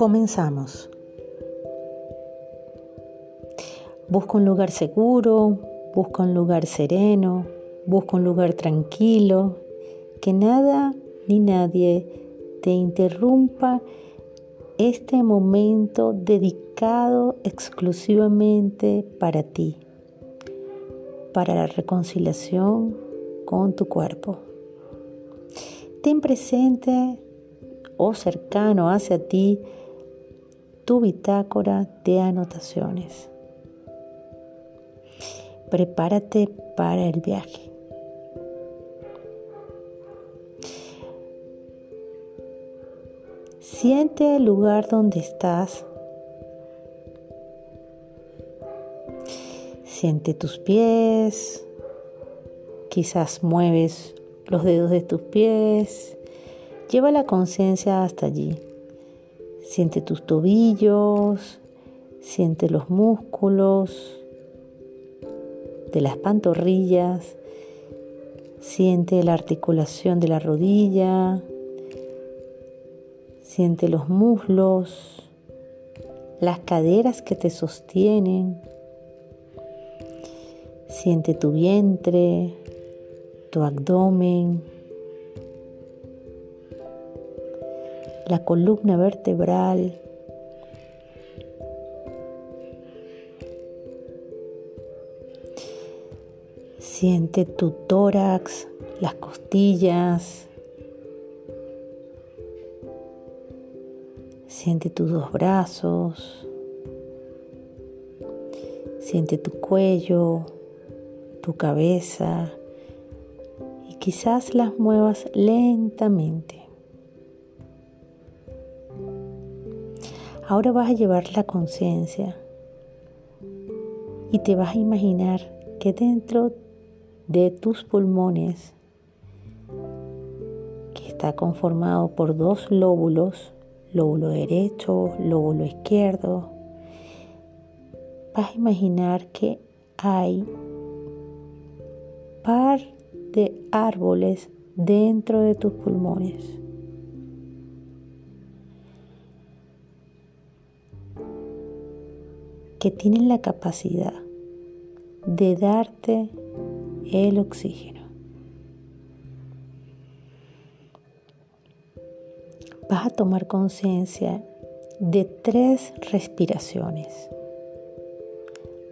Comenzamos. Busca un lugar seguro, busca un lugar sereno, busca un lugar tranquilo, que nada ni nadie te interrumpa este momento dedicado exclusivamente para ti, para la reconciliación con tu cuerpo. Ten presente o cercano hacia ti tu bitácora de anotaciones. Prepárate para el viaje. Siente el lugar donde estás. Siente tus pies. Quizás mueves los dedos de tus pies. Lleva la conciencia hasta allí. Siente tus tobillos, siente los músculos de las pantorrillas, siente la articulación de la rodilla, siente los muslos, las caderas que te sostienen, siente tu vientre, tu abdomen, la columna vertebral, Siente tu tórax, las costillas. Siente tus dos brazos. Siente tu cuello, tu cabeza y quizás las muevas lentamente. Ahora vas a llevar la conciencia y te vas a imaginar que dentro de tus pulmones, que está conformado por dos lóbulos, lóbulo derecho, lóbulo izquierdo, vas a imaginar que hay par de árboles dentro de tus pulmones. que tienen la capacidad de darte el oxígeno. Vas a tomar conciencia de tres respiraciones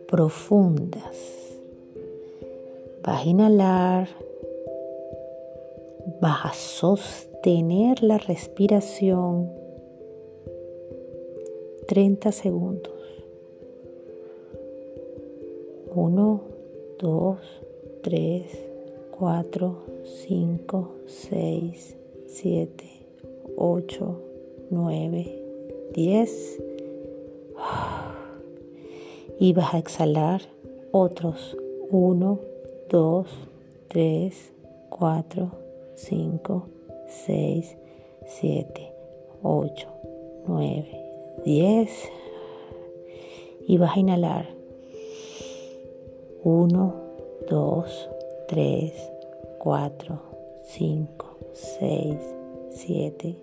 profundas. Vas a inhalar, vas a sostener la respiración 30 segundos. 1, 2, 3, 4, 5, 6, 7, 8, 9, 10. Y vas a exhalar otros 1, 2, 3, 4, 5, 6, 7, 8, 9, 10. Y vas a inhalar 1, 2, 3, 4, 5, 6, 7,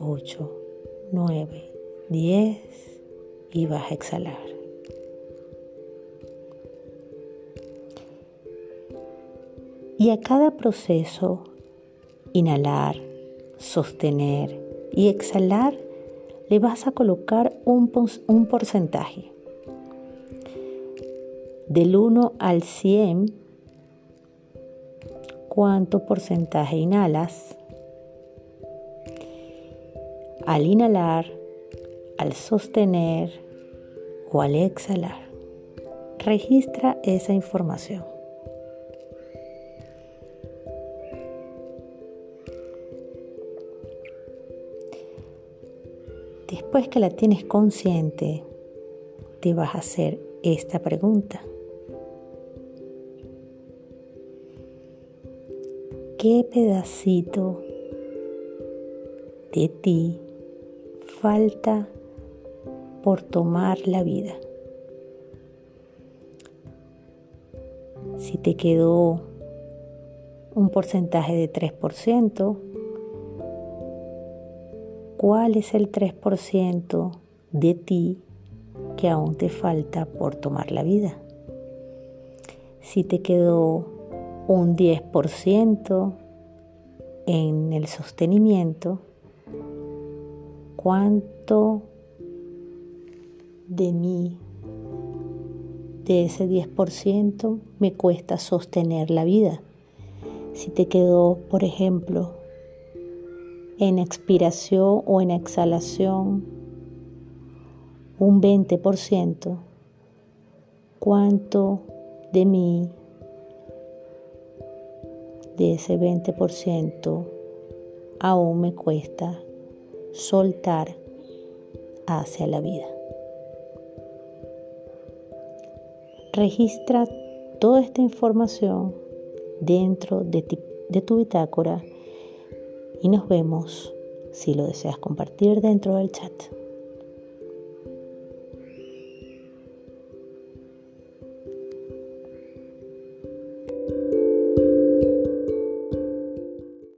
8, 9, 10 y vas a exhalar. Y a cada proceso, inhalar, sostener y exhalar, le vas a colocar un, porcentaje del 1 al 100, ¿cuánto porcentaje inhalas? Al inhalar, al sostener o al exhalar. Registra esa información. Después que la tienes consciente, te vas a hacer esta pregunta. qué pedacito de ti falta por tomar la vida. Si te quedó un porcentaje de 3%, ¿cuál es el 3% de ti que aún te falta por tomar la vida? Si te quedó un 10% en el sostenimiento, ¿cuánto de mí, de ese 10%, me cuesta sostener la vida? Si te quedó, por ejemplo, en expiración o en exhalación un 20%, ¿cuánto de mí, de ese 20%, aún me cuesta soltar hacia la vida? Registra toda esta información dentro de, tu bitácora y nos vemos si lo deseas compartir dentro del chat.